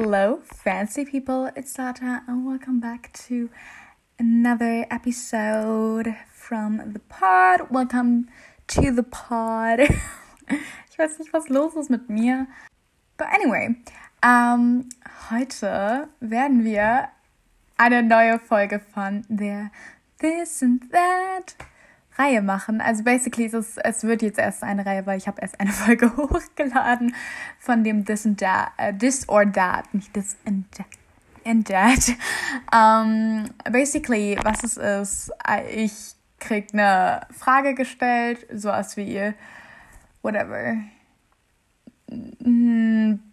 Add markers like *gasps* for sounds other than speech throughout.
Hello, fancy people. It's Sata, and welcome back to another episode from the pod. Welcome to the pod. *laughs* ich weiß nicht, was los ist mit mir. But anyway, ähm, heute werden wir eine neue Folge von der This and That Reihe machen. Also basically ist es, es wird jetzt erst eine Reihe, weil ich habe erst eine *laughs* Folge hochgeladen von dem This and That, uh, This or That, nicht This and That. And that. Um, basically, was es ist, ich krieg eine Frage gestellt, sowas wie whatever.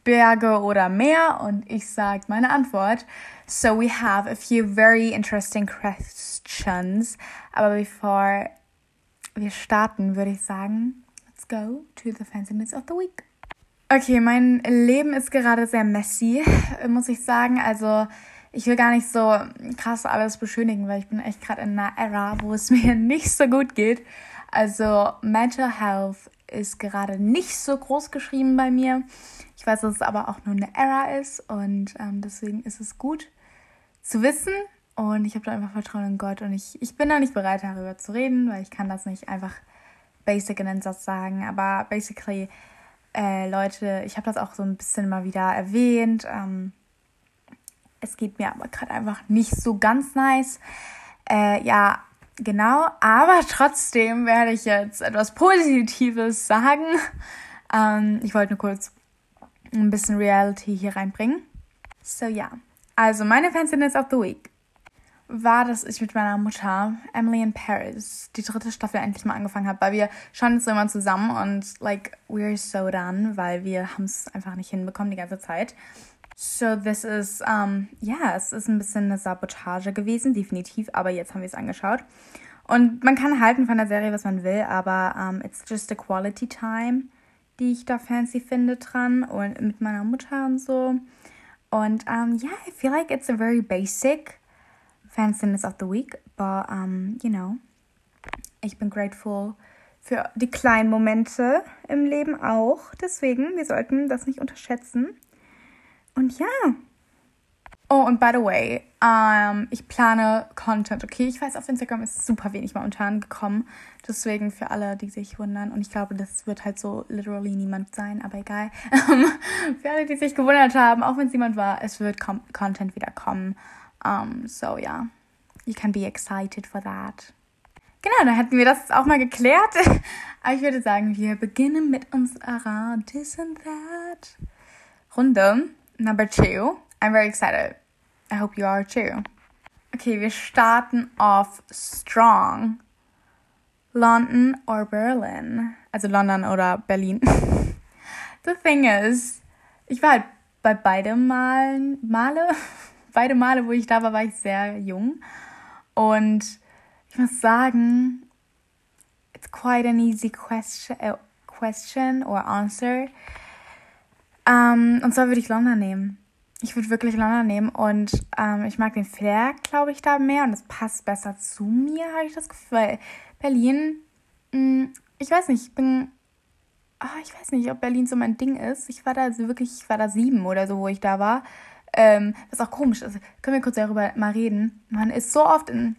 Berge oder Meer und ich sage meine Antwort. So we have a few very interesting questions. Aber bevor wir starten, würde ich sagen, let's go to the fanciness of the week. Okay, mein Leben ist gerade sehr messy, *laughs* muss ich sagen. Also ich will gar nicht so krass alles beschönigen, weil ich bin echt gerade in einer Era, wo es *laughs* mir nicht so gut geht. Also Mental Health ist gerade nicht so groß geschrieben bei mir. Ich weiß, dass es aber auch nur eine Era ist und ähm, deswegen ist es gut zu wissen, und ich habe da einfach Vertrauen in Gott und ich, ich bin da nicht bereit, darüber zu reden, weil ich kann das nicht einfach basic in den Satz sagen. Aber basically, äh, Leute, ich habe das auch so ein bisschen mal wieder erwähnt. Ähm, es geht mir aber gerade einfach nicht so ganz nice. Äh, ja, genau. Aber *laughs* trotzdem werde ich jetzt etwas Positives sagen. Ähm, ich wollte nur kurz ein bisschen Reality hier reinbringen. So ja. Also meine Fanciness of the Week war, dass ich mit meiner Mutter Emily in Paris die dritte Staffel endlich mal angefangen habe, weil wir schauen jetzt immer zusammen und like we're so done, weil wir haben es einfach nicht hinbekommen die ganze Zeit. So this is um ja, yeah, es ist ein bisschen eine Sabotage gewesen, definitiv, aber jetzt haben wir es angeschaut. Und man kann halten von der Serie, was man will, aber um, it's just a quality time, die ich da fancy finde dran und mit meiner Mutter und so. Und um, yeah, I feel like it's a very basic Fanciness of the Week. But, um, you know, ich bin grateful für die kleinen Momente im Leben auch. Deswegen, wir sollten das nicht unterschätzen. Und ja. Oh, und by the way, ähm, ich plane Content, okay? Ich weiß, auf Instagram ist super wenig momentan gekommen. Deswegen für alle, die sich wundern. Und ich glaube, das wird halt so literally niemand sein, aber egal. *laughs* für alle, die sich gewundert haben, auch wenn es niemand war, es wird Content wieder kommen. Um, so yeah, you can be excited for that. Genau, dann hätten wir das auch mal geklärt. *laughs* Aber ich würde sagen, wir beginnen mit unserer This and That Runde. Number two. I'm very excited. I hope you are too. Okay, wir starten off strong. London or Berlin? Also London oder Berlin. *laughs* The thing is, ich war halt bei beidem Malen, Male *laughs* beide Male, wo ich da war, war ich sehr jung. Und ich muss sagen, it's quite an easy question, uh, question or answer. Um, und zwar würde ich London nehmen. Ich würde wirklich London nehmen und um, ich mag den Flair, glaube ich, da mehr und es passt besser zu mir, habe ich das Gefühl. Weil Berlin, mh, mm, ich weiß nicht, ich bin oh, ich weiß nicht, ob Berlin so mein Ding ist. Ich war da also wirklich, ich war da sieben oder so, wo ich da war. Ähm, was auch komisch ist, können wir kurz darüber mal reden. Man ist so oft in,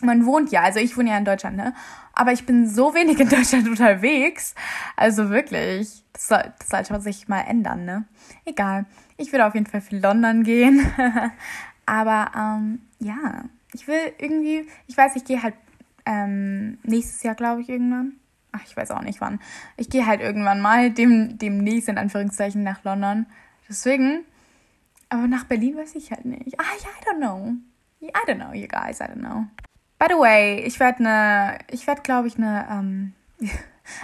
man wohnt ja, also ich wohne ja in Deutschland, ne? Aber ich bin so wenig in *laughs* Deutschland unterwegs. Also wirklich, das, soll, das sollte sich mal ändern, ne? Egal. Ich würde auf jeden Fall für London gehen. *laughs* Aber ähm, ja, ich will irgendwie, ich weiß, ich gehe halt ähm, nächstes Jahr, glaube ich, irgendwann. Ach, ich weiß auch nicht wann. Ich gehe halt irgendwann mal dem, demnächst in Anführungszeichen nach London. Deswegen aber nach Berlin weiß ich halt nicht. Ah, ja, I don't know. I don't know, you guys, I don't know. By the way, ich werde eine, ich werde, glaube ich, eine ähm, *laughs*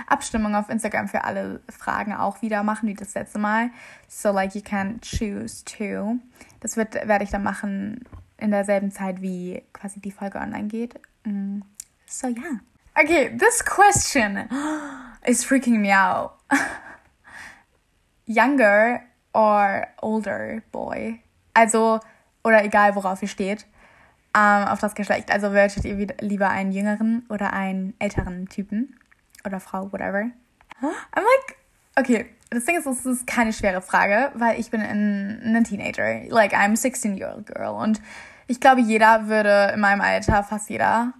Abstimmung auf Instagram für alle Fragen auch wieder machen, wie das letzte Mal. So, like, you can choose to. Das werde ich dann machen in derselben Zeit, wie quasi die Folge online geht. Mm. So, ja. Yeah. Okay, this question *gasps* is freaking me out. *laughs* Younger or older boy. Also, oder egal, worauf ihr steht, ähm, auf das Geschlecht. Also würdet ihr lieber einen jüngeren oder einen älteren Typen oder Frau, whatever. I'm like, Okay, das Ding ist, es ist keine schwere Frage, weil ich bin ein Teenager. Like, I'm a 16-year-old girl. Und ich glaube, jeder würde in meinem Alter, fast jeder,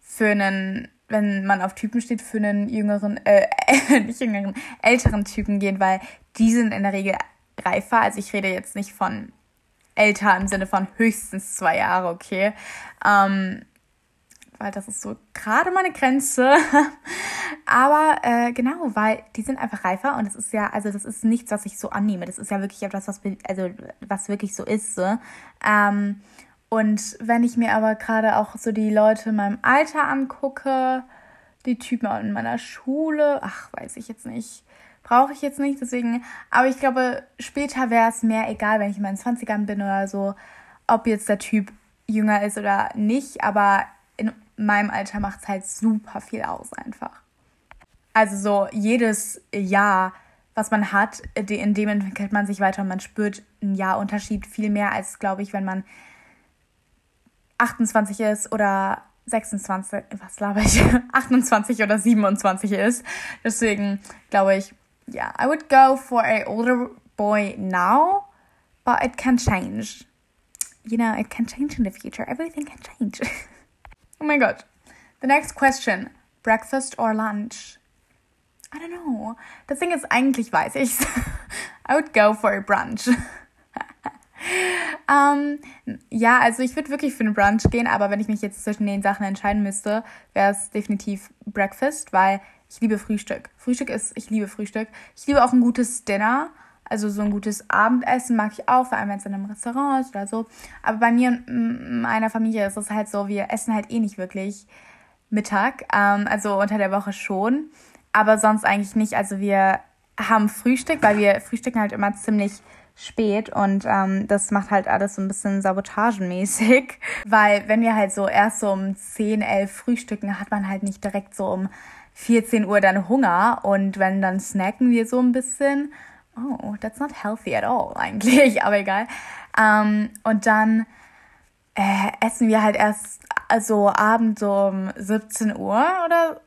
für einen, wenn man auf Typen steht, für einen jüngeren, äh, *laughs* nicht jüngeren, älteren Typen gehen, weil die sind in der Regel reifer. Also ich rede jetzt nicht von älter im Sinne von höchstens zwei Jahre, okay. Ähm, weil das ist so gerade meine Grenze. *laughs* Aber äh, genau, weil die sind einfach reifer und es ist ja, also das ist nichts, was ich so annehme. Das ist ja wirklich etwas, was, also, was wirklich so ist. So. Ähm, und wenn ich mir aber gerade auch so die Leute in meinem Alter angucke, die Typen in meiner Schule, ach, weiß ich jetzt nicht. Brauche ich jetzt nicht, deswegen. Aber ich glaube, später wäre es mehr egal, wenn ich in meinen 20ern bin oder so, ob jetzt der Typ jünger ist oder nicht. Aber in meinem Alter macht es halt super viel aus einfach. Also so jedes Jahr, was man hat, in dem entwickelt man sich weiter und man spürt einen Jahrunterschied viel mehr als, glaube ich, wenn man 28 ist oder 26, was laber ich, *laughs* 28 oder 27 ist. Deswegen glaube ich, yeah, I would go for a older boy now, but it can change. You know, it can change in the future. Everything can change. *laughs* Oh my god. The next question. Breakfast or lunch? I don't know. Das Ding ist, eigentlich weiß ich's. *laughs* I would go for a brunch. *laughs* um, ja, also ich würde wirklich für einen Brunch gehen, aber wenn ich mich jetzt zwischen den Sachen entscheiden müsste, wäre es definitiv Breakfast, weil ich liebe Frühstück. Frühstück ist, ich liebe Frühstück. Ich liebe auch ein gutes Dinner. Also so ein gutes Abendessen mag ich auch, vor allem wenn es in einem Restaurant ist oder so. Aber bei mir und meiner Familie ist es halt so, wir essen halt eh nicht wirklich Mittag. Ähm, also unter der Woche schon. Aber sonst eigentlich nicht. Also wir haben Frühstück, weil wir frühstücken halt immer ziemlich spät und ähm, das macht halt alles so ein bisschen sabotagenmäßig, *laughs* weil wenn wir halt so erst so um 10, 11 frühstücken, hat man halt nicht direkt so um 14 Uhr dann Hunger und wenn dann snacken wir so ein bisschen oh, that's not healthy at all *laughs* eigentlich, aber egal. Ähm, und dann äh, essen wir halt erst also Abend so um 17 Uhr oder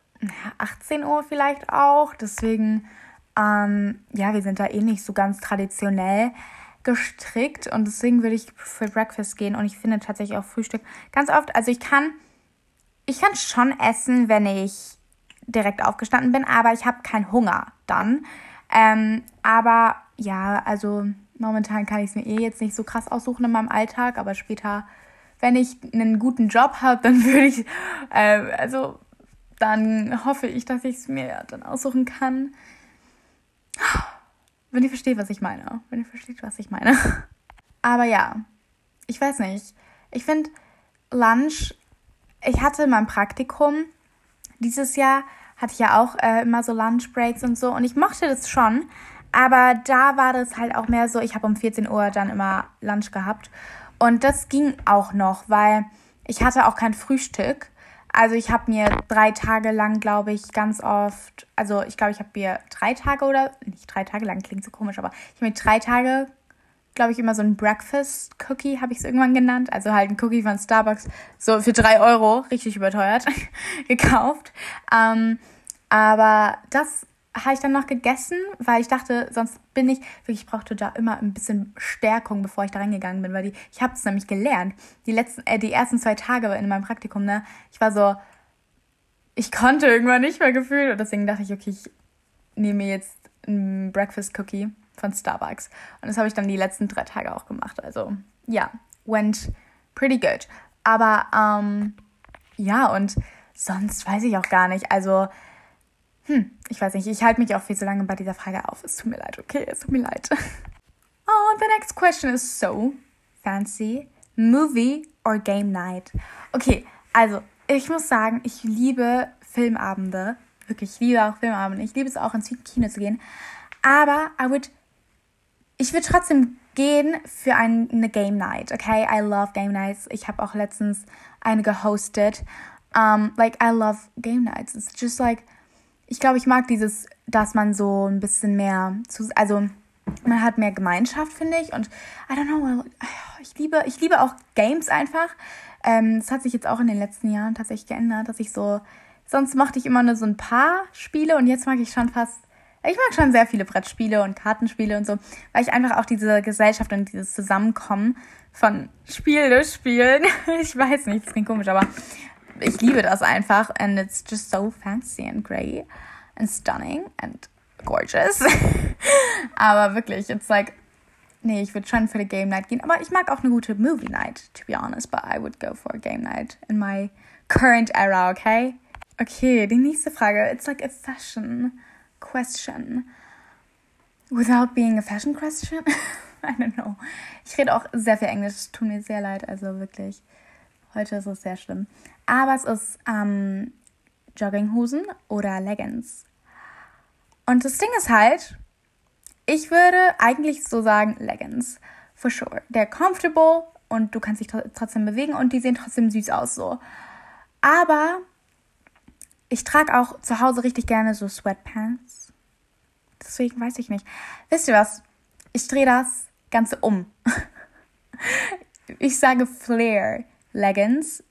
18 Uhr vielleicht auch. Deswegen, ähm, ja, wir sind da eh nicht so ganz traditionell gestrickt und deswegen würde ich für Breakfast gehen und ich finde tatsächlich auch Frühstück ganz oft, also ich kann ich kann schon essen, wenn ich direkt aufgestanden bin, aber ich habe keinen Hunger dann. Ähm, aber ja, also momentan kann ich es mir eh jetzt nicht so krass aussuchen in meinem Alltag, aber später, wenn ich einen guten Job habe, *laughs* dann würde ich, äh, also dann hoffe ich, dass ich es mir dann aussuchen kann. Wenn ihr versteht, was ich meine. Wenn ihr versteht, was ich meine. *laughs* Aber ja, ich weiß nicht. Ich finde Lunch, ich hatte mein Praktikum dieses Jahr hatte ich ja auch äh, immer so Lunchbreaks und so und ich mochte das schon. Aber da war das halt auch mehr so, ich habe um 14 Uhr dann immer Lunch gehabt. Und das ging auch noch, weil ich hatte auch kein Frühstück. Also ich habe mir drei Tage lang, glaube ich, ganz oft, also ich glaube, ich habe mir drei Tage oder, nicht drei Tage lang, klingt so komisch, aber ich habe mir drei Tage glaube ich, immer so ein Breakfast Cookie, habe ich es irgendwann genannt. Also halt ein Cookie von Starbucks, so für drei Euro, richtig überteuert, *laughs* gekauft. Ähm, aber das habe ich dann noch gegessen, weil ich dachte, sonst bin ich, wirklich, ich brauchte da immer ein bisschen Stärkung, bevor ich da reingegangen bin, weil die, ich habe es nämlich gelernt. Die letzten, äh, die ersten zwei Tage in meinem Praktikum, ne, ich war so, ich konnte irgendwann nicht mehr gefühlt und deswegen dachte ich, okay, ich nehme jetzt ein Breakfast Cookie von Starbucks. Und das habe ich dann die letzten drei Tage auch gemacht. Also ja, went pretty good. Aber ähm, ja, und sonst weiß ich auch gar nicht. Also, hm, ich weiß nicht, ich halte mich auch viel zu lange bei dieser Frage auf. Es tut mir leid, okay? Es tut mir leid. *laughs* Oh, the next question is so fancy. Movie or Game Night? Okay, also ich muss sagen, ich liebe Filmabende. Wirklich, ich liebe auch Filmabende. Ich liebe es auch ins Kino zu gehen. Aber I would ich würde trotzdem gehen für ein, eine Game Night, okay? I love Game Nights. Ich habe auch letztens eine gehostet. Um, like, I love Game Nights. It's just like, ich glaube, ich mag dieses, dass man so ein bisschen mehr, zu, also man hat mehr Gemeinschaft, finde ich. Und I don't know, ich liebe, ich liebe auch Games einfach. Ähm, das hat sich jetzt auch in den letzten Jahren tatsächlich geändert, dass ich so, sonst mochte ich immer nur so ein paar Spiele und jetzt mag ich schon fast ich mag schon sehr viele Brettspiele und Kartenspiele und so, weil ich einfach auch diese Gesellschaft und dieses Zusammenkommen von Spiele spielen. *laughs* Ich weiß nicht, das klingt komisch, aber ich liebe das einfach. And it's just so fancy and great and stunning and gorgeous. *laughs* aber wirklich, it's like, nee, ich würde schon für die Game Night gehen. Aber ich mag auch eine gute Movie Night, to be honest. But I would go for a Game Night in my current era, okay? Okay, die nächste Frage. It's like a fashion question. Without being a fashion question? *laughs* I don't know. Ich rede auch sehr viel Englisch. Tut mir sehr leid. Also wirklich. Heute ist es sehr schlimm. Aber es ist ähm, Jogginghosen oder Leggings. Und das Ding ist halt, ich würde eigentlich so sagen Leggings. For sure. They're comfortable und du kannst dich trotzdem bewegen und die sehen trotzdem süß aus so. Aber ich trage auch zu Hause richtig gerne so Sweatpants. Deswegen weiß ich nicht. Wisst ihr was? Ich drehe das Ganze um. *laughs* ich sage Flare Leggings,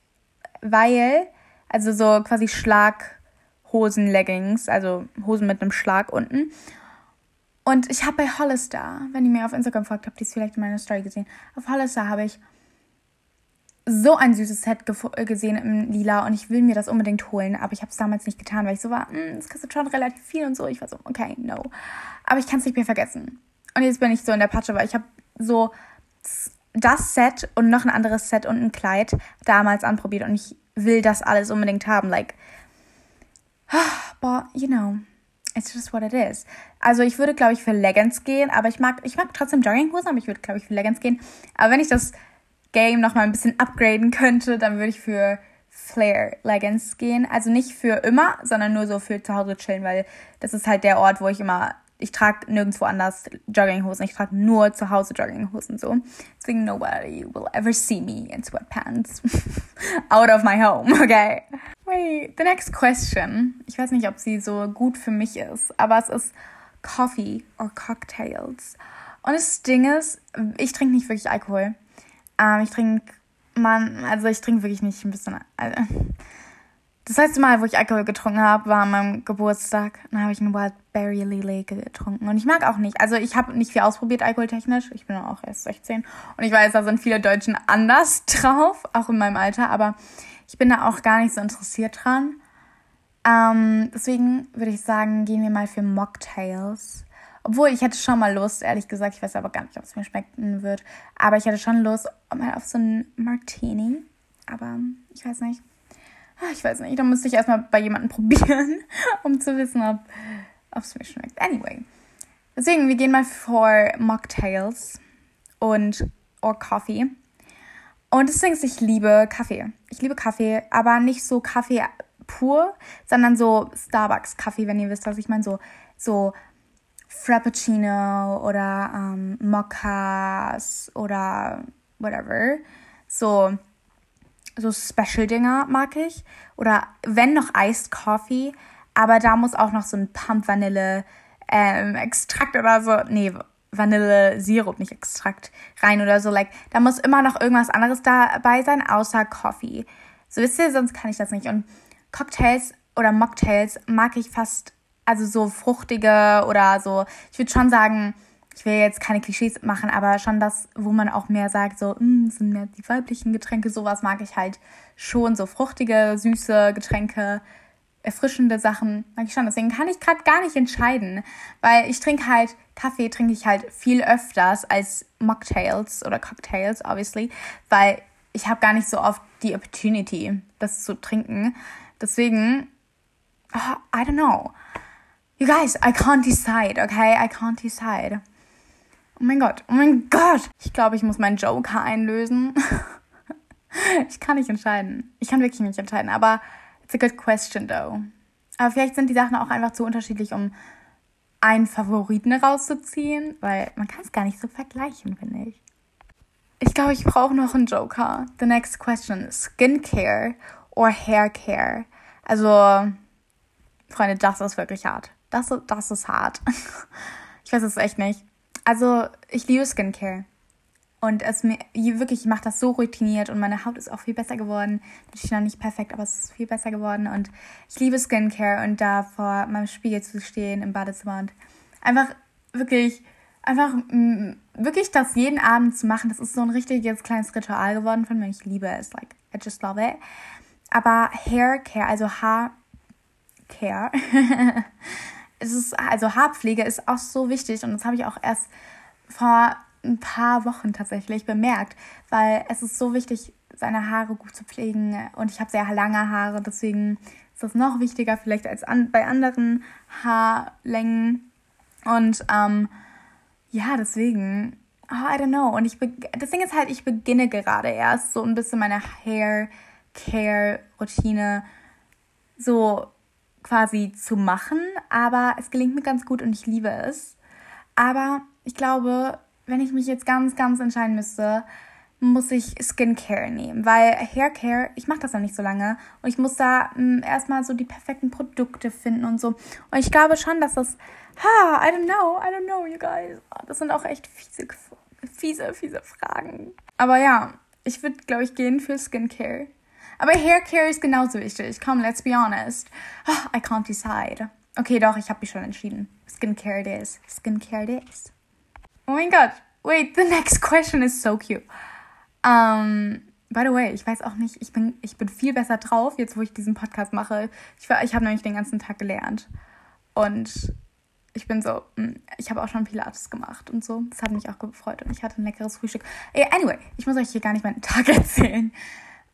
weil, also so quasi Schlaghosen-Leggings, also Hosen mit einem Schlag unten. Und ich habe bei Hollister, wenn ihr mir auf Instagram folgt, habt ihr es vielleicht in meiner Story gesehen. Auf Hollister habe ich so ein süßes Set gesehen im Lila und ich will mir das unbedingt holen, aber ich habe es damals nicht getan, weil ich so war, hm, das kostet schon relativ viel und so. Ich war so, okay, no. Aber ich kann es nicht mehr vergessen. Und jetzt bin ich so in der Patsche, weil ich habe so das Set und noch ein anderes Set und ein Kleid damals anprobiert und ich will das alles unbedingt haben. Like, but you know, it's just what it is. Also ich würde, glaube ich, für Leggings gehen, aber ich mag, ich mag trotzdem Jogginghosen, aber ich würde, glaube ich, für Leggings gehen. Aber wenn ich das Game noch mal ein bisschen upgraden könnte, dann würde ich für Flare Leggings gehen. Also nicht für immer, sondern nur so für zu Hause chillen, weil das ist halt der Ort, wo ich immer ich trage nirgendwo anders Jogginghosen. Ich trage nur zu Hause Jogginghosen so. Deswegen nobody will ever see me in sweatpants *laughs* out of my home, *laughs* okay? Wait, the next question. Ich weiß nicht, ob sie so gut für mich ist, aber es ist Coffee or Cocktails. Und das Ding ist, ich trinke nicht wirklich Alkohol. Ähm, ich trinke, man, also ich trinke wirklich nicht ein bisschen. Also, das letzte Mal, wo ich Alkohol getrunken habe, war an meinem Geburtstag. Dann habe ich einen Wildberry Lily getrunken. Und ich mag auch nicht. Also ich habe nicht viel ausprobiert alkoholtechnisch. Ich bin auch erst 16. Und ich weiß, da sind viele Deutschen anders *laughs* drauf, auch in meinem Alter. Aber ich bin da auch gar nicht so interessiert dran. Ähm, deswegen würde ich sagen, gehen wir mal für Mocktails. Obwohl, ich hätte schon mal Lust, ehrlich gesagt. Ich weiß aber gar nicht, ob es mir schmecken wird. Aber ich hätte schon Lust mal auf so einen Martini. Aber ich weiß nicht. Ah, ich weiß nicht, da müsste ich erstmal bei jemandem *laughs* probieren, um zu wissen, ob es mir schmeckt. Anyway. Deswegen, wir gehen mal vor Mocktails und or Coffee. Und ist, ich liebe Kaffee. Ich liebe Kaffee, aber nicht so Kaffee pur, sondern so Starbucks-Kaffee, wenn ihr wisst, was ich meine. So, so Frappuccino oder ähm, Moccas oder whatever. So so Special-Dinger mag ich. Oder wenn noch Iced Coffee, aber da muss auch noch so ein Pump Vanille ähm, oder so, nee, Vanille Sirup, nicht Extrakt rein oder so. Like, da muss immer noch irgendwas anderes dabei sein, außer Coffee. So wisst ihr, sonst kann ich das nicht. Und Cocktails oder Mocktails mag ich fast, also so fruchtige oder so, ich würde schon sagen, ich will jetzt keine Klischees machen, aber schon das, wo man auch mehr sagt, so, mm, sind mehr die weiblichen Getränke, sowas mag ich halt schon, so fruchtige, süße Getränke, erfrischende Sachen mag ich schon. Deswegen kann ich gerade gar nicht entscheiden, weil ich trinke halt, Kaffee trinke ich halt viel öfters als Mocktails oder Cocktails, obviously, weil ich habe gar nicht so oft die Opportunity, das zu trinken. Deswegen, oh, I don't know. You guys, I can't decide, okay? I can't decide. Oh mein Gott, oh mein Gott. Ich glaube, ich muss meinen Joker einlösen. *laughs* ich kann nicht entscheiden. Ich kann wirklich nicht entscheiden, aber it's a good question though. Aber vielleicht sind die Sachen auch einfach zu unterschiedlich, um einen Favoriten rauszuziehen, weil man kann es gar nicht so vergleichen, finde ich. Ich glaube, ich brauche noch einen Joker. The next question. Skincare or Haircare? Also, Freunde, das ist wirklich hart. Das, das ist hart. *laughs* Ich weiß es echt nicht. Also, ich liebe Skincare. Und es mir wirklich, ich mache das so routiniert und meine Haut ist auch viel besser geworden. Natürlich noch nicht perfekt, aber es ist viel besser geworden. Und ich liebe Skincare und da vor meinem Spiegel zu stehen im Badezimmer und einfach wirklich, einfach wirklich das jeden Abend zu machen. Das ist so ein richtiges kleines Ritual geworden von mir. Ich liebe es. Like, I just love it. Aber Hair Care, also Haar Care, *laughs* es ist, also Haarpflege ist auch so wichtig und das habe ich auch erst vor ein paar Wochen tatsächlich bemerkt, weil es ist so wichtig, seine Haare gut zu pflegen und ich habe sehr lange Haare, deswegen ist das noch wichtiger vielleicht als an, bei anderen Haarlängen und ähm, ja, deswegen, oh, I don't know und ich das Ding ist halt, ich beginne gerade erst so ein bisschen meine Hair Care Routine so quasi zu machen, aber es gelingt mir ganz gut und ich liebe es. Aber ich glaube, wenn ich mich jetzt ganz, ganz entscheiden müsste, muss ich Skincare nehmen, weil Haircare, ich mache das ja nicht so lange und ich muss da hm, erstmal so die perfekten Produkte finden und so. Und ich glaube schon, dass das, ha, I don't know, I don't know, you guys. Das sind auch echt fiese, fiese, fiese Fragen. Aber ja, ich würde, glaube ich, gehen für Skincare. Aber Haircare ist genauso wichtig. Komm, let's be honest. Oh, I can't decide. Okay, doch, ich habe mich schon entschieden. Skincare it is. Skincare it is. Oh mein Gott. Wait, the next question is so cute. Um, by the way, ich weiß auch nicht, ich bin, ich bin viel besser drauf, jetzt wo ich diesen Podcast mache. Ich, ich habe nämlich den ganzen Tag gelernt. Und ich bin so, hm, ich habe auch schon Pilates gemacht und so. Das hat mich auch gefreut und ich hatte ein leckeres Frühstück. Anyway, ich muss euch hier gar nicht meinen Tag *laughs* erzählen.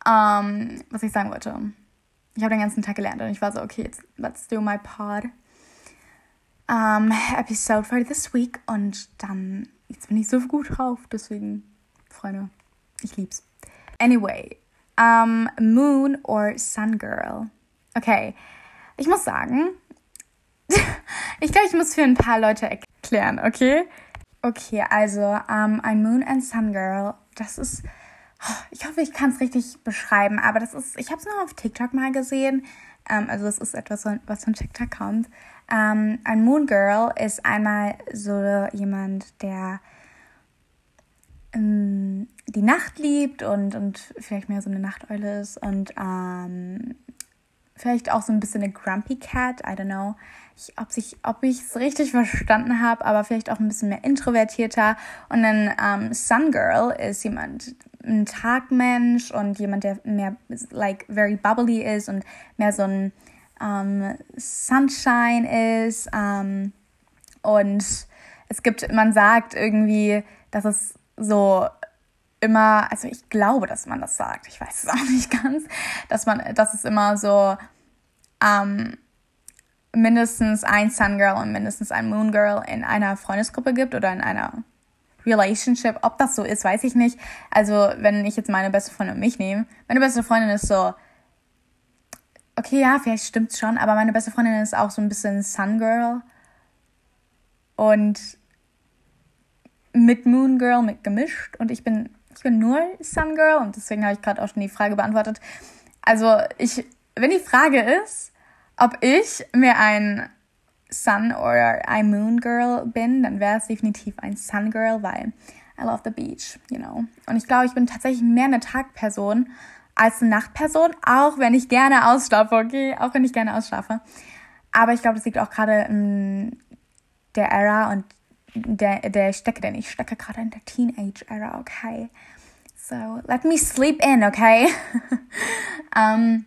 Um, was ich sagen wollte. Ich habe den ganzen Tag gelernt und ich war so, okay, let's do my pod um, episode for this week. Und dann, jetzt bin ich so gut drauf. Deswegen, Freunde, ich lieb's. Anyway, um, Moon or Sun Girl? Okay, ich muss sagen, *laughs* ich glaube, ich muss für ein paar Leute erklären, okay? Okay, also um, ein Moon and Sun Girl, das ist ich hoffe, ich kann es richtig beschreiben, aber das ist, ich habe es nur auf TikTok mal gesehen. Ähm, also es ist etwas, was von TikTok kommt. Ähm, ein Moon Girl ist einmal so jemand, der ähm, die Nacht liebt und, und vielleicht mehr so eine Nachteule ist und ähm, vielleicht auch so ein bisschen eine Grumpy Cat, I don't know. Ich, ob ich es richtig verstanden habe, aber vielleicht auch ein bisschen mehr introvertierter. Und dann ähm, Sun Girl ist jemand, ein Tagmensch und jemand, der mehr like very bubbly ist und mehr so ein ähm, Sunshine ist. Ähm, und es gibt, man sagt irgendwie, dass es so immer, also ich glaube, dass man das sagt, ich weiß es *laughs* auch nicht ganz, dass man, dass es immer so ähm, mindestens ein Sun Girl und mindestens ein Moon Girl in einer Freundesgruppe gibt oder in einer Relationship. Ob das so ist, weiß ich nicht. Also, wenn ich jetzt meine beste Freundin und mich nehme, meine beste Freundin ist so, okay, ja, vielleicht stimmt's schon, aber meine beste Freundin ist auch so ein bisschen Sun Girl und mit Moon Girl mit gemischt und ich bin ich bin nur Sun Girl und deswegen habe ich gerade auch schon die Frage beantwortet. Also, ich wenn die Frage ist, ob ich mir ein Sun oder ein Moon Girl bin, dann wäre es definitiv ein Sun Girl, weil I love the beach, you know. Und ich glaube, ich bin tatsächlich mehr eine Tagperson als eine Nachtperson, auch wenn ich gerne ausschlafe, okay? Auch wenn ich gerne ausschlafe. Aber ich glaube, das liegt auch gerade in der Era und der, der stecke, denn ich stecke gerade in der Teenage-Era, okay? So, let me sleep in, okay? *laughs* um,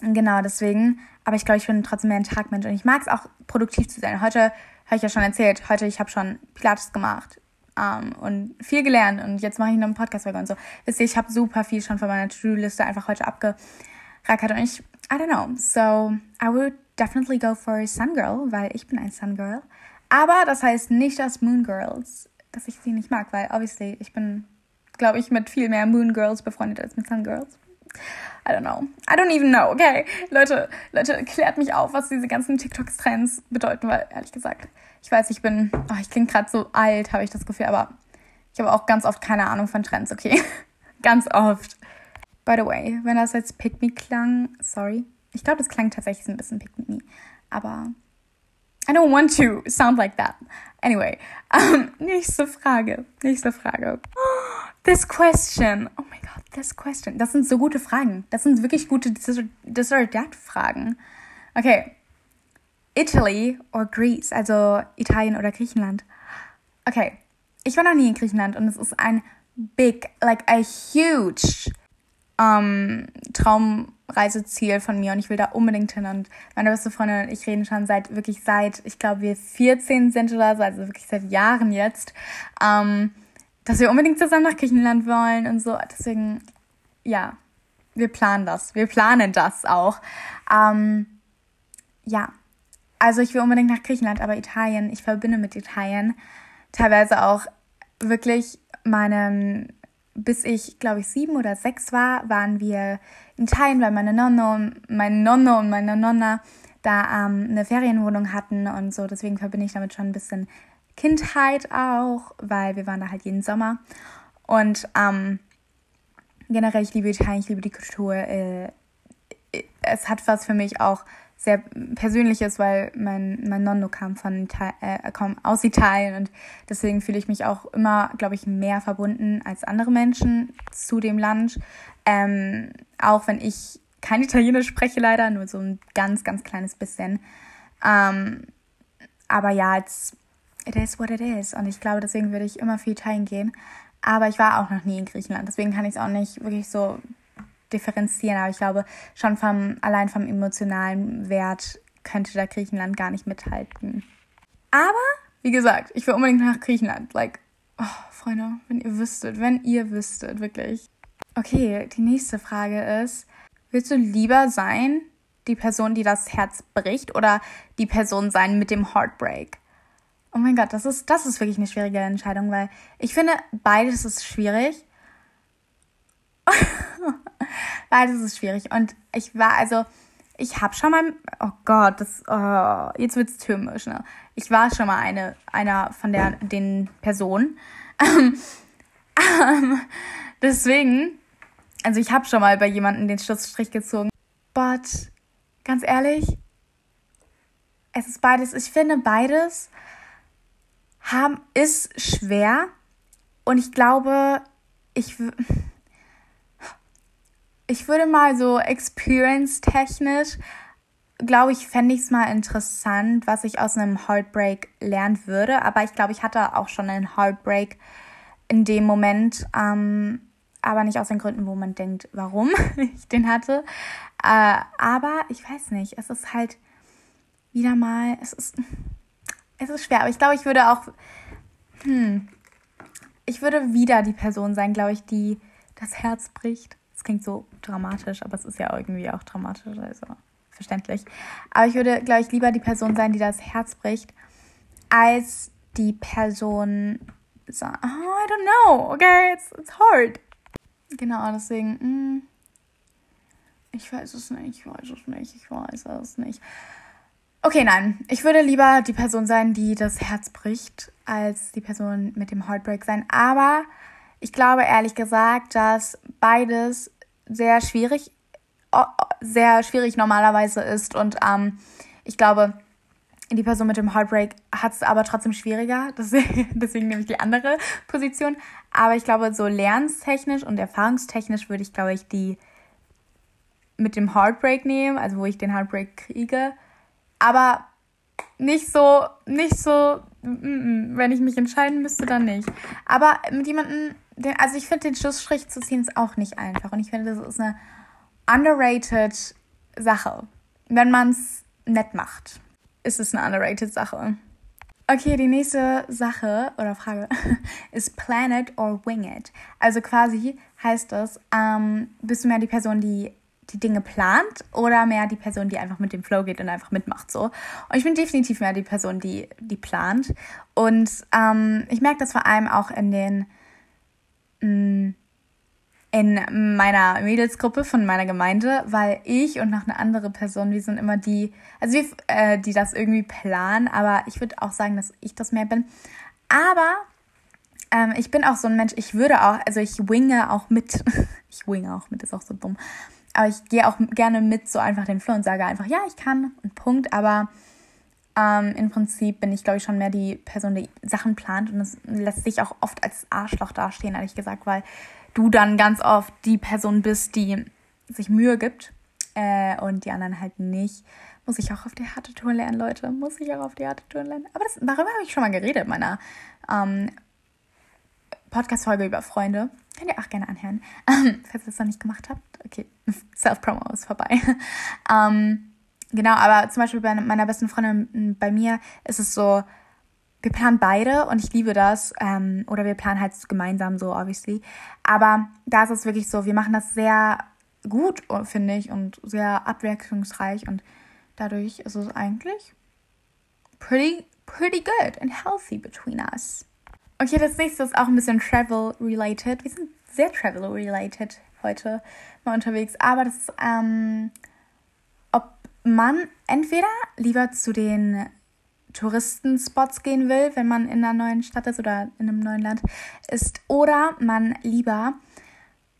genau, deswegen aber ich glaube, ich bin trotzdem mehr ein Tagmensch und ich mag es auch, produktiv zu sein. Heute habe ich ja schon erzählt, heute ich habe schon Pilates gemacht um, und viel gelernt und jetzt mache ich noch einen Podcast-Folge und so. Wisst ihr, ich habe super viel schon von meiner To-Do-Liste einfach heute abgerackert und ich, I don't know. So, I would definitely go for Sun Girl, weil ich bin ein Sun Girl. Aber das heißt nicht, dass Moon Girls, dass ich sie nicht mag, weil obviously ich bin, glaube ich, mit viel mehr Moon Girls befreundet als mit Sun Girls. I don't know. I don't even know, okay? Leute, Leute, klärt mich auf, was diese ganzen TikToks-Trends bedeuten, weil, ehrlich gesagt, ich weiß, ich bin, oh, ich klinge gerade so alt, habe ich das Gefühl, aber ich habe auch ganz oft keine Ahnung von Trends, okay? *laughs* ganz oft. By the way, wenn das jetzt Pick Me klang, sorry. Ich glaube, das klang tatsächlich ein bisschen Pick Me, aber I don't want to sound like that. Anyway, um, *laughs* nächste Frage. Nächste Frage. This question. Oh my god, this question. Das sind so gute Fragen. Das sind wirklich gute This or That Fragen. Okay. Italy or Greece, also Italien oder Griechenland. Okay. Ich war noch nie in Griechenland und es ist ein big, like a huge um, Traumreiseziel von mir und ich will da unbedingt hin. Und meine beste Freundin und ich reden schon seit wirklich seit, ich glaube, wir 14 sind oder so, also wirklich seit Jahren jetzt, um, dass wir unbedingt zusammen nach Griechenland wollen und so. Deswegen, ja, wir planen das. Wir planen das auch. Um, ja, also ich will unbedingt nach Griechenland, aber Italien, ich verbinde mit Italien teilweise auch wirklich meine bis ich, glaube ich, sieben oder sechs war, waren wir in Italien, weil meine Nonno, mein Nonno und meine Nonna da ähm, eine Ferienwohnung hatten und so. Deswegen verbinde ich damit schon ein bisschen Kindheit auch, weil wir waren da halt jeden Sommer. Und ähm, generell, ich liebe Italien, ich liebe die Kultur. Äh, es hat was für mich auch sehr Persönliches, weil mein, mein Nonno kam von Italien, äh, kam aus Italien und deswegen fühle ich mich auch immer, glaube ich, mehr verbunden als andere Menschen zu dem Land. Ähm, auch wenn ich kein Italienisch spreche leider, nur so ein ganz, ganz kleines bisschen. Ähm, aber ja, it's, it is what it is. Und ich glaube, deswegen würde ich immer für Italien gehen. Aber ich war auch noch nie in Griechenland, deswegen kann ich es auch nicht wirklich so differenzieren, aber ich glaube, schon vom, allein vom emotionalen Wert könnte da Griechenland gar nicht mithalten. Aber, wie gesagt, ich will unbedingt nach Griechenland. Like, oh, Freunde, wenn ihr wüsstet, wenn ihr wüsstet, wirklich. Okay, die nächste Frage ist, willst du lieber sein, die Person, die das Herz bricht, oder die Person sein mit dem Heartbreak? Oh mein Gott, das ist, das ist wirklich eine schwierige Entscheidung, weil ich finde, beides ist schwierig. *laughs* Beides ist schwierig. Und ich war also, ich habe schon mal, oh Gott, das, oh, jetzt wird's türmisch, ne? Ich war schon mal eine, einer von der, den Personen. *laughs* Ähm, deswegen, also ich habe schon mal bei jemandem den Schlussstrich gezogen. But, ganz ehrlich, es ist beides, ich finde beides haben, ist schwer. Und ich glaube, ich, ich würde mal so experience-technisch, glaube ich, fände ich es mal interessant, was ich aus einem Heartbreak lernen würde. Aber ich glaube, ich hatte auch schon einen Heartbreak in dem Moment, ähm, aber nicht aus den Gründen, wo man denkt, warum *laughs* ich den hatte. Äh, aber ich weiß nicht, es ist halt wieder mal, es ist, es ist schwer. Aber ich glaube, ich würde auch, hm, ich würde wieder die Person sein, glaube ich, die das Herz bricht klingt so dramatisch, aber es ist ja irgendwie auch dramatisch, also verständlich. Aber ich würde, glaube ich, lieber die Person sein, die das Herz bricht, als die Person so, oh, I don't know, okay, it's, it's hard. Genau, deswegen, mm, ich weiß es nicht, ich weiß es nicht, ich weiß es nicht. Okay, nein, ich würde lieber die Person sein, die das Herz bricht, als die Person mit dem Heartbreak sein. Aber ich glaube ehrlich gesagt, dass beides sehr schwierig, sehr schwierig normalerweise ist. Und ähm, ich glaube, die Person mit dem Heartbreak hat es aber trotzdem schwieriger. *laughs* Deswegen, deswegen nehme ich die andere Position. Aber ich glaube, so lernstechnisch und erfahrungstechnisch würde ich, glaube ich, die mit dem Heartbreak nehmen, also wo ich den Heartbreak kriege. Aber nicht so, nicht so, wenn ich mich entscheiden müsste, dann nicht. Aber mit jemandem, also ich finde den Schlussstrich zu ziehen ist auch nicht einfach. Und ich finde, das ist eine underrated Sache. Wenn man es nett macht, ist es eine underrated Sache. Okay, die nächste Sache oder Frage *laughs* ist Plan it or wing it. Also quasi heißt das, ähm, bist du mehr die Person, die die Dinge plant oder mehr die Person, die einfach mit dem Flow geht und einfach mitmacht so. Und ich bin definitiv mehr die Person, die die plant. Und ähm, ich merke das vor allem auch in den mm, in meiner Mädelsgruppe von meiner Gemeinde, weil ich und noch eine andere Person, wir sind immer die, also wir, äh, die das irgendwie planen, aber ich würde auch sagen, dass ich das mehr bin. Aber ähm, ich bin auch so ein Mensch, ich würde auch, also ich winge auch mit. *laughs* ich winge auch mit, ist auch so dumm. Aber ich gehe auch gerne mit so einfach den Flow und sage einfach, ja, ich kann und Punkt. Aber Ähm, Im Prinzip bin ich, glaube ich, schon mehr die Person, die Sachen plant. Und das lässt sich auch oft als Arschloch dastehen, ehrlich gesagt, weil du dann ganz oft die Person bist, die sich Mühe gibt äh, und die anderen halt nicht. Muss ich auch auf die harte Tour lernen, Leute. Muss ich auch auf die harte Tour lernen. Aber das, darüber habe ich schon mal geredet in meiner ähm, Podcast-Folge über Freunde. Könnt ihr auch gerne anhören. *laughs* Ähm, falls ihr das noch nicht gemacht habt. Okay, *laughs* Self-Promo ist vorbei. *laughs* ähm, Genau, aber zum Beispiel bei meiner besten Freundin, bei mir ist es so, wir planen beide und ich liebe das. Ähm, oder wir planen halt gemeinsam so, obviously. Aber da ist es wirklich so, wir machen das sehr gut, finde ich, und sehr abwechslungsreich und dadurch ist es eigentlich pretty, pretty good and healthy between us. Okay, das nächste ist auch ein bisschen travel-related. Wir sind sehr travel-related heute mal unterwegs, aber das ist, ähm, man entweder lieber zu den Touristenspots gehen will, wenn man in einer neuen Stadt ist oder in einem neuen Land ist, oder man lieber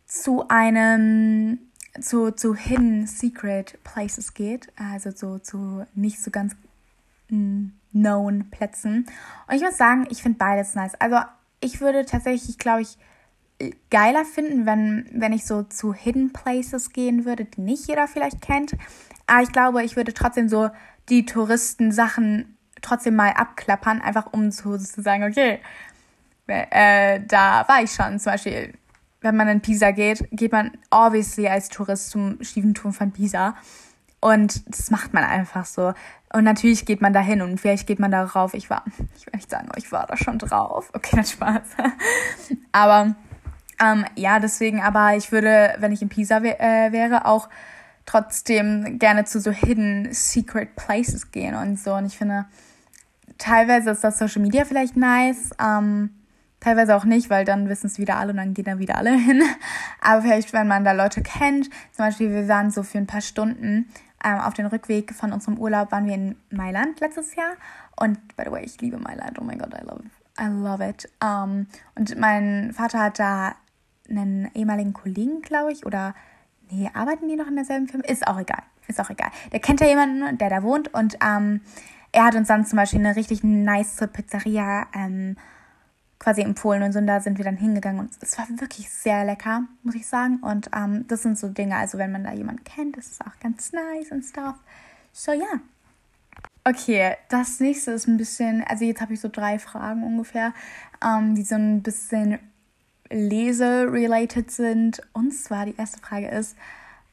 zu einem zu, zu Hidden Secret Places geht, also so zu nicht so ganz mm, known Plätzen. Und ich muss sagen, ich finde beides nice. Also ich würde tatsächlich, glaube ich, geiler finden, wenn, wenn ich so zu Hidden Places gehen würde, die nicht jeder vielleicht kennt. Aber ich glaube, ich würde trotzdem so die Touristensachen trotzdem mal abklappern, einfach um so zu sagen, okay, äh, da war ich schon. Zum Beispiel, wenn man in Pisa geht, geht man obviously als Tourist zum Stiefenturm von Pisa. Und das macht man einfach so. Und natürlich geht man da hin und vielleicht geht man darauf. Ich war, ich will nicht sagen, ich war da schon drauf. Okay, das Spaß. *laughs* Aber ähm, ja, deswegen, aber ich würde, wenn ich in Pisa äh, wäre, auch trotzdem gerne zu so hidden secret places gehen und so. Und ich finde, teilweise ist das Social Media vielleicht nice, ähm, teilweise auch nicht, weil dann wissen es wieder alle und dann gehen da wieder alle *laughs* hin. Aber vielleicht, wenn man da Leute kennt, zum Beispiel, wir waren so für ein paar Stunden ähm, auf den Rückweg von unserem Urlaub, waren wir in Mailand letztes Jahr. Und by the way, ich liebe Mailand. Oh mein Gott, I love, I love it. Um, und mein Vater hat da einen ehemaligen Kollegen, glaube ich, oder nee, arbeiten die noch in derselben Firma? Ist auch egal. Ist auch egal. Der kennt ja jemanden, der da wohnt und ähm, er hat uns dann zum Beispiel eine richtig nice Pizzeria ähm, quasi empfohlen und so und da sind wir dann hingegangen und es war wirklich sehr lecker, muss ich sagen. Und ähm, das sind so Dinge, also wenn man da jemanden kennt, ist es auch ganz nice und stuff. So ja. Yeah. Okay, das nächste ist ein bisschen, also jetzt habe ich so drei Fragen ungefähr, ähm, die so ein bisschen Lese-related sind. Und zwar die erste Frage ist,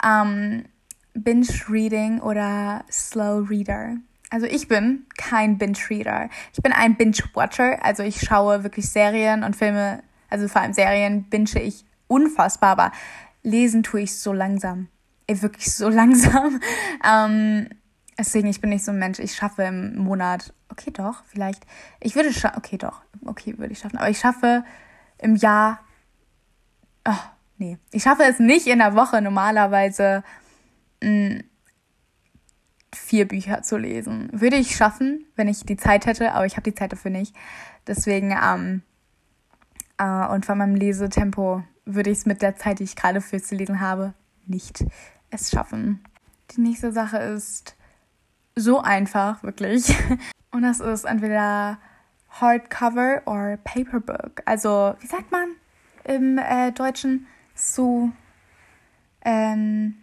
ähm, Binge-Reading oder Slow-Reader? Also ich bin kein Binge-Reader. Ich bin ein Binge-Watcher. Also ich schaue wirklich Serien und Filme, also vor allem Serien, binge ich unfassbar, aber lesen tue ich so langsam. Ey, wirklich so *laughs* langsam. ähm, deswegen, ich bin nicht so ein Mensch. Ich schaffe im Monat, okay, doch, vielleicht. Ich würde schaffen, okay, doch, okay, würde ich schaffen. Aber ich schaffe im Jahr. Oh, nee. Ich schaffe es nicht in der Woche normalerweise mh, mm, vier Bücher zu lesen. Würde ich schaffen, wenn ich die Zeit hätte, aber ich habe die Zeit dafür nicht. Deswegen, ähm, äh, und von meinem Lesetempo würde ich es mit der Zeit, die ich gerade für zu lesen habe, nicht es schaffen. Die nächste Sache ist so einfach, wirklich. *laughs* Und das ist entweder Hardcover or Paperbook. Also, wie sagt man im äh, Deutschen? So, ähm,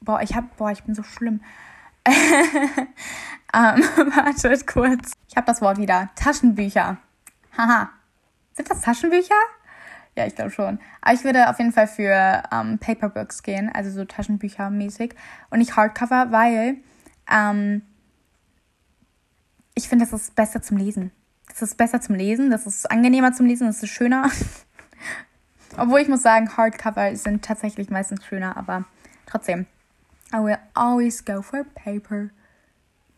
boah, ich hab, boah, ich bin so schlimm. *laughs* ähm, *laughs* wartet kurz. Ich habe das Wort wieder. Taschenbücher. Haha. Sind das Taschenbücher? Ja, ich glaube schon. Aber ich würde auf jeden Fall für ähm, Paperbooks gehen, also so Taschenbücher mäßig und nicht Hardcover, weil ähm, ich finde, das ist besser zum Lesen. Das ist besser zum Lesen, das ist angenehmer zum Lesen, das ist schöner. *laughs* Obwohl ich muss sagen, Hardcover sind tatsächlich meistens schöner, aber trotzdem. I will always go for paper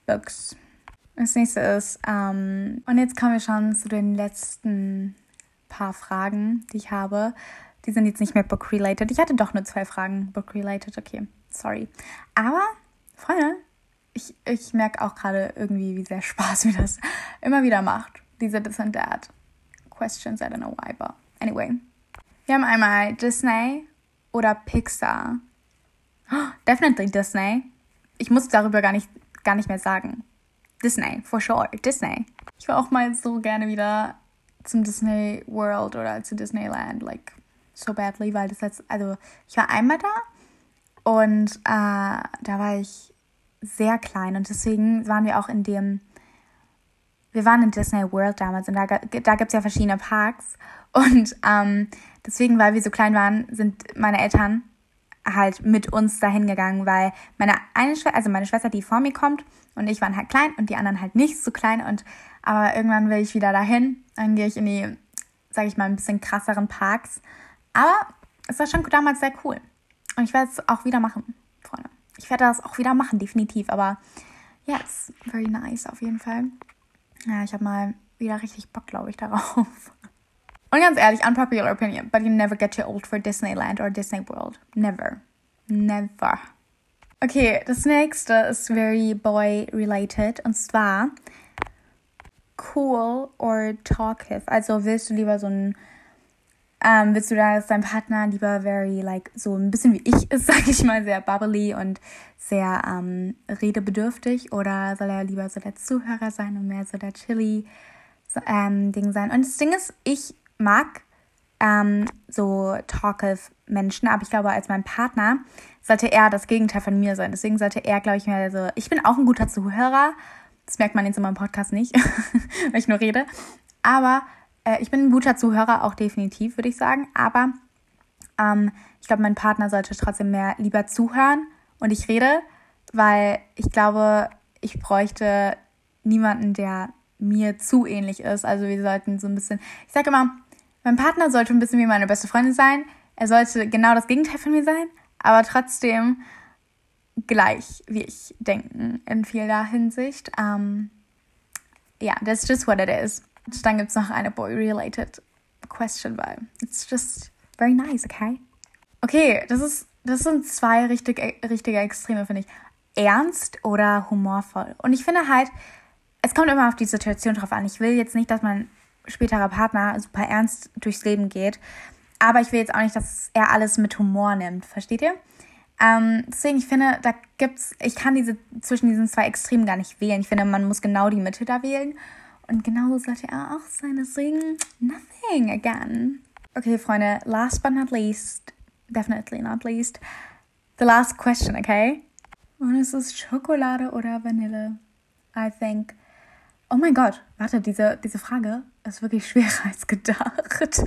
books. Das nächste ist, ähm, und jetzt kommen wir schon zu den letzten paar Fragen, die ich habe. Die sind jetzt nicht mehr book-related. Ich hatte doch nur zwei Fragen book-related, okay, sorry. Aber, Freunde, ich, ich merke auch gerade irgendwie, wie sehr *laughs* Spaß mir das immer wieder macht diese This and That Questions. I don't know why, but anyway. Wir haben einmal Disney oder Pixar. Definitely Disney. Ich muss darüber gar nicht, gar nicht mehr sagen. Disney, for sure. Disney. Ich war auch mal so gerne wieder zum Disney World oder zu Disneyland, like so badly, weil das jetzt, also ich war einmal da und äh, da war ich sehr klein und deswegen waren wir auch in dem, wir waren in Disney World damals und da, da gibt es ja verschiedene Parks und ähm, deswegen, weil wir so klein waren, sind meine Eltern halt mit uns dahin gegangen, weil meine eine Schwester, also meine Schwester, die vor mir kommt und ich waren halt klein und die anderen halt nicht so klein und aber irgendwann will ich wieder dahin, dann gehe ich in die, sage ich mal, ein bisschen krasseren Parks. Aber es war schon damals sehr cool und ich werde es auch wieder machen, Freunde. Ich werde das auch wieder machen, definitiv. Aber ja, it's very nice auf jeden Fall. Ja, ich habe mal wieder richtig Bock, glaube ich, darauf. Und ganz ehrlich, unpopular opinion, but you never get too old for Disneyland or Disney World. Never. Never. Okay, das nächste ist very boy related und zwar cool or talkative. Also willst du lieber so ein ähm, willst du da, dass dein Partner lieber very, like, so ein bisschen wie ich ist, *laughs* sag ich mal, sehr bubbly und sehr ähm, redebedürftig? Oder soll er lieber so der Zuhörer sein und mehr so der chilly ähm, Ding sein? Und das Ding ist, ich mag ähm, so talkative Menschen, aber ich glaube, als mein Partner sollte er das Gegenteil von mir sein. Deswegen sollte er, glaube ich, mehr so, ich bin auch ein guter Zuhörer. Das merkt man jetzt in meinem Podcast nicht, *laughs* weil ich nur rede. Aber äh, ich bin ein guter Zuhörer, auch definitiv, würde ich sagen. Aber ähm, ich glaube, mein Partner sollte trotzdem mehr lieber zuhören und ich rede, weil ich glaube, ich bräuchte niemanden, der mir zu ähnlich ist. Also wir sollten so ein bisschen, ich sage immer, mein Partner sollte ein bisschen wie meine beste Freundin sein. Er sollte genau das Gegenteil von mir sein, aber trotzdem gleich wie ich denken in vieler Hinsicht. Um, ja, yeah, that's just what it is. Und dann gibt es noch eine boy-related question, weil it's just very nice, okay? Okay, das ist, das sind zwei richtig, richtige Extreme, finde ich. Ernst oder humorvoll. Und ich finde halt, es kommt immer auf die Situation drauf an. Ich will jetzt nicht, dass mein späterer Partner super ernst durchs Leben geht. Aber ich will jetzt auch nicht, dass er alles mit Humor nimmt. Versteht ihr? Ähm, deswegen, ich finde, da gibt's, ich kann diese zwischen diesen zwei Extremen gar nicht wählen. Ich finde, man muss genau die Mitte da wählen. Und genau sollte er auch sein. Deswegen, nothing again. Okay, Freunde, last but not least, definitely not least, the last question, okay? Und es ist Schokolade oder Vanille? I think Oh mein Gott, warte, diese, diese Frage ist wirklich schwerer als gedacht.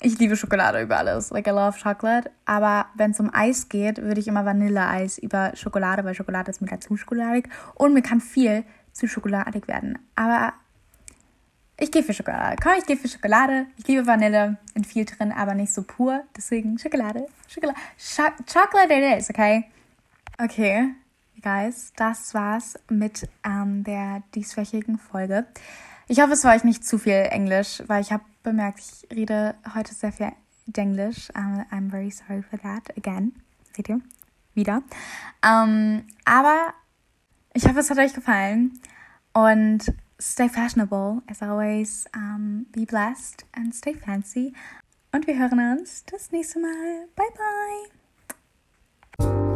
ich liebe Schokolade über alles. Like, I love chocolate. Aber wenn es um Eis geht, würde ich immer Vanilleeis über Schokolade, weil Schokolade ist mir dazu schokoladig. Und mir kann viel zu schokoladig werden. Aber ich gehe für Schokolade. Komm, ich gehe für Schokolade. Ich liebe Vanille in viel drin, aber nicht so pur. Deswegen Schokolade. Schokolade. Ch Chocolate it is, okay? Okay guys, das war's mit ähm, der dieswöchigen Folge. Ich hoffe, es war euch nicht zu viel Englisch, weil ich habe bemerkt, ich rede heute sehr viel Englisch. Um, I'm very sorry for that again. Seht ihr? Wieder. Um, ähm, aber ich hoffe, es hat euch gefallen. Und stay fashionable as always. Um, be blessed and stay fancy. Und wir hören uns das nächste Mal. Bye bye.